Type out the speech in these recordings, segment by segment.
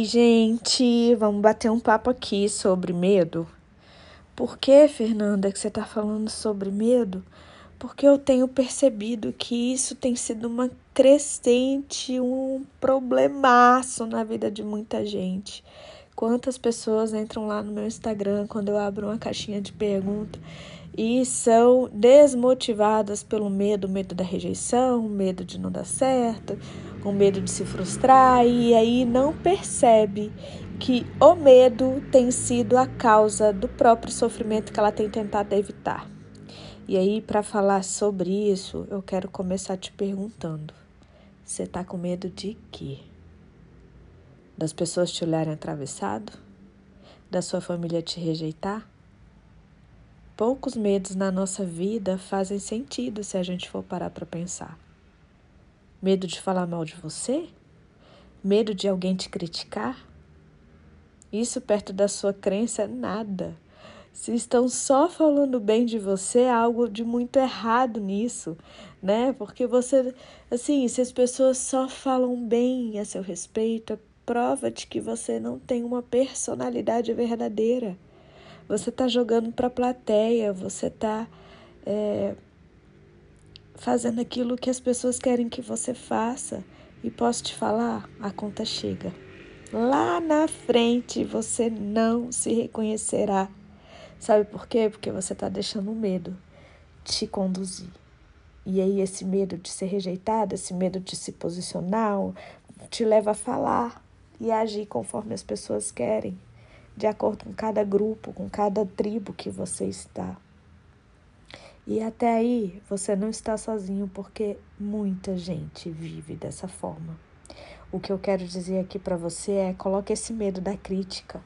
E, gente, vamos bater um papo aqui sobre medo. Por que, Fernanda, que você está falando sobre medo? Porque eu tenho percebido que isso tem sido uma crescente, um problemaço na vida de muita gente. Quantas pessoas entram lá no meu Instagram quando eu abro uma caixinha de pergunta e são desmotivadas pelo medo, medo da rejeição, medo de não dar certo, o medo de se frustrar e aí não percebe que o medo tem sido a causa do próprio sofrimento que ela tem tentado evitar. E aí, para falar sobre isso, eu quero começar te perguntando: você tá com medo de quê? Das pessoas te olharem atravessado? Da sua família te rejeitar? Poucos medos na nossa vida fazem sentido se a gente for parar para pensar. Medo de falar mal de você? Medo de alguém te criticar? Isso perto da sua crença é nada. Se estão só falando bem de você, há algo de muito errado nisso, né? Porque você, assim, se as pessoas só falam bem a seu respeito, é prova de que você não tem uma personalidade verdadeira. Você está jogando para a plateia, você está é, fazendo aquilo que as pessoas querem que você faça. E posso te falar, a conta chega. Lá na frente você não se reconhecerá. Sabe por quê? Porque você está deixando o medo te conduzir. E aí esse medo de ser rejeitado, esse medo de se posicionar, te leva a falar e agir conforme as pessoas querem de acordo com cada grupo, com cada tribo que você está. E até aí você não está sozinho, porque muita gente vive dessa forma. O que eu quero dizer aqui para você é: coloque esse medo da crítica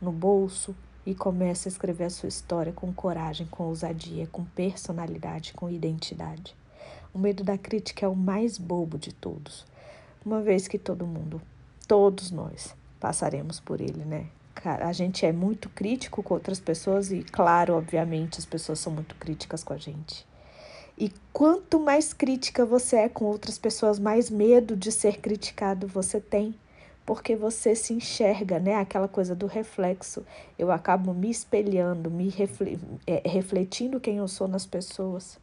no bolso e comece a escrever a sua história com coragem, com ousadia, com personalidade, com identidade. O medo da crítica é o mais bobo de todos, uma vez que todo mundo, todos nós, passaremos por ele, né? Cara, a gente é muito crítico com outras pessoas e, claro, obviamente, as pessoas são muito críticas com a gente. E quanto mais crítica você é com outras pessoas, mais medo de ser criticado você tem, porque você se enxerga, né? Aquela coisa do reflexo. Eu acabo me espelhando, me é, refletindo quem eu sou nas pessoas.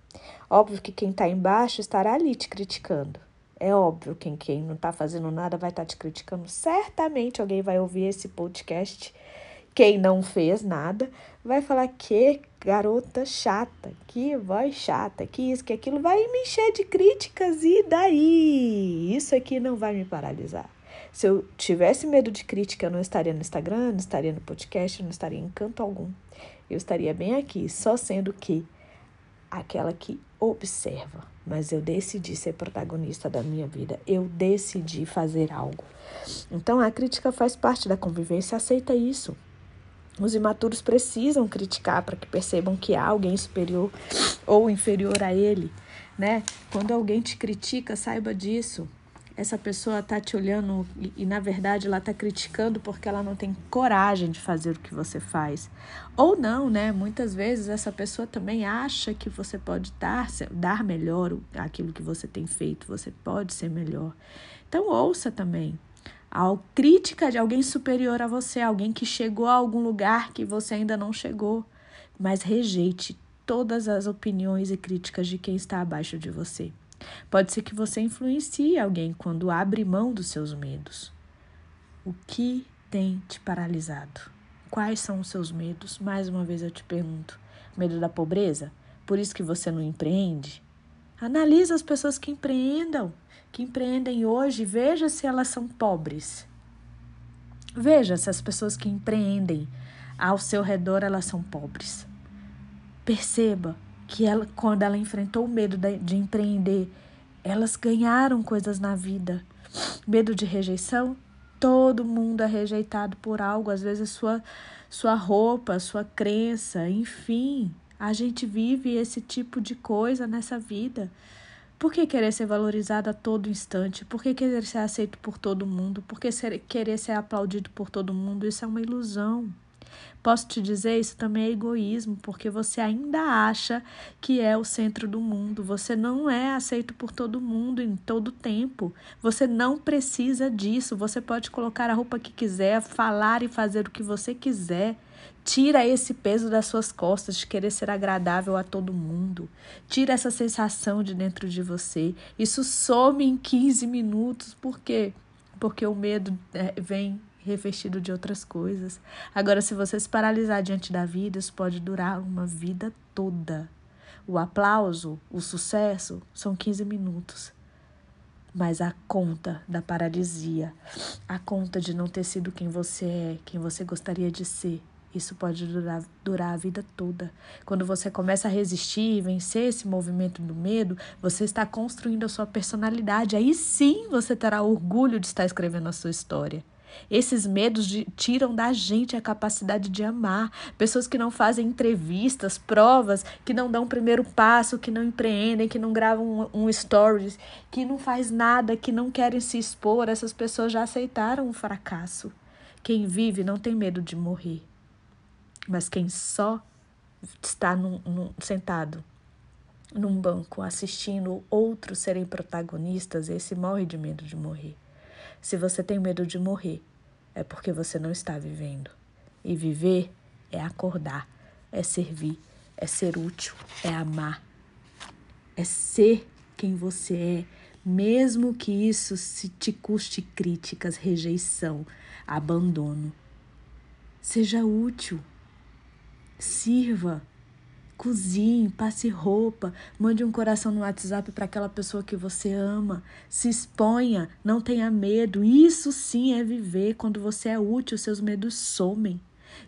Óbvio que quem está embaixo estará ali te criticando. É óbvio que quem não está fazendo nada vai estar tá te criticando. Certamente alguém vai ouvir esse podcast. Quem não fez nada vai falar que garota chata, que voz chata, que isso, que aquilo, vai me encher de críticas e daí? Isso aqui não vai me paralisar. Se eu tivesse medo de crítica, eu não estaria no Instagram, não estaria no podcast, não estaria em canto algum. Eu estaria bem aqui, só sendo que aquela que observa, mas eu decidi ser protagonista da minha vida, eu decidi fazer algo. Então a crítica faz parte da convivência, aceita isso. Os imaturos precisam criticar para que percebam que há alguém superior ou inferior a ele, né? Quando alguém te critica, saiba disso essa pessoa está te olhando e, e, na verdade ela está criticando porque ela não tem coragem de fazer o que você faz. Ou não, né? Muitas vezes essa pessoa também acha que você pode dar, dar melhor aquilo que você tem feito, você pode ser melhor. Então ouça também. A crítica de alguém superior a você, alguém que chegou a algum lugar que você ainda não chegou, mas rejeite todas as opiniões e críticas de quem está abaixo de você. Pode ser que você influencie alguém quando abre mão dos seus medos. O que tem te paralisado? Quais são os seus medos? Mais uma vez eu te pergunto. Medo da pobreza? Por isso que você não empreende? Analise as pessoas que empreendam, que empreendem hoje, veja se elas são pobres. Veja se as pessoas que empreendem ao seu redor elas são pobres. Perceba que ela, quando ela enfrentou o medo de, de empreender, elas ganharam coisas na vida. Medo de rejeição? Todo mundo é rejeitado por algo, às vezes sua sua roupa, sua crença, enfim. A gente vive esse tipo de coisa nessa vida. Por que querer ser valorizado a todo instante? Por que querer ser aceito por todo mundo? Por que ser, querer ser aplaudido por todo mundo? Isso é uma ilusão. Posso te dizer, isso também é egoísmo, porque você ainda acha que é o centro do mundo. Você não é aceito por todo mundo em todo tempo. Você não precisa disso. Você pode colocar a roupa que quiser, falar e fazer o que você quiser. Tira esse peso das suas costas de querer ser agradável a todo mundo. Tira essa sensação de dentro de você. Isso some em 15 minutos. Por quê? Porque o medo é, vem revestido de outras coisas. Agora, se você se paralisar diante da vida, isso pode durar uma vida toda. O aplauso, o sucesso, são 15 minutos. Mas a conta da paralisia, a conta de não ter sido quem você é, quem você gostaria de ser, isso pode durar, durar a vida toda. Quando você começa a resistir e vencer esse movimento do medo, você está construindo a sua personalidade. Aí sim você terá orgulho de estar escrevendo a sua história. Esses medos de, tiram da gente a capacidade de amar. Pessoas que não fazem entrevistas, provas, que não dão o primeiro passo, que não empreendem, que não gravam um, um stories, que não faz nada, que não querem se expor. Essas pessoas já aceitaram o fracasso. Quem vive não tem medo de morrer. Mas quem só está num, num, sentado num banco assistindo outros serem protagonistas, esse morre de medo de morrer. Se você tem medo de morrer, é porque você não está vivendo. E viver é acordar, é servir, é ser útil, é amar, é ser quem você é, mesmo que isso se te custe críticas, rejeição, abandono. Seja útil, sirva, Cozinhe, passe roupa, mande um coração no WhatsApp para aquela pessoa que você ama. Se exponha, não tenha medo. Isso sim é viver. Quando você é útil, seus medos somem.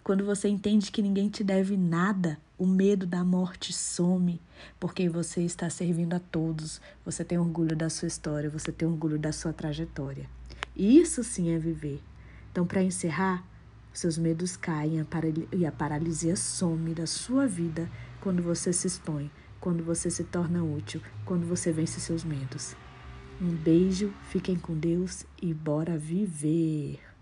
Quando você entende que ninguém te deve nada, o medo da morte some, porque você está servindo a todos. Você tem orgulho da sua história, você tem orgulho da sua trajetória. Isso sim é viver. Então, para encerrar, seus medos caem e a paralisia some da sua vida quando você se expõe, quando você se torna útil, quando você vence seus medos. Um beijo, fiquem com Deus e bora viver!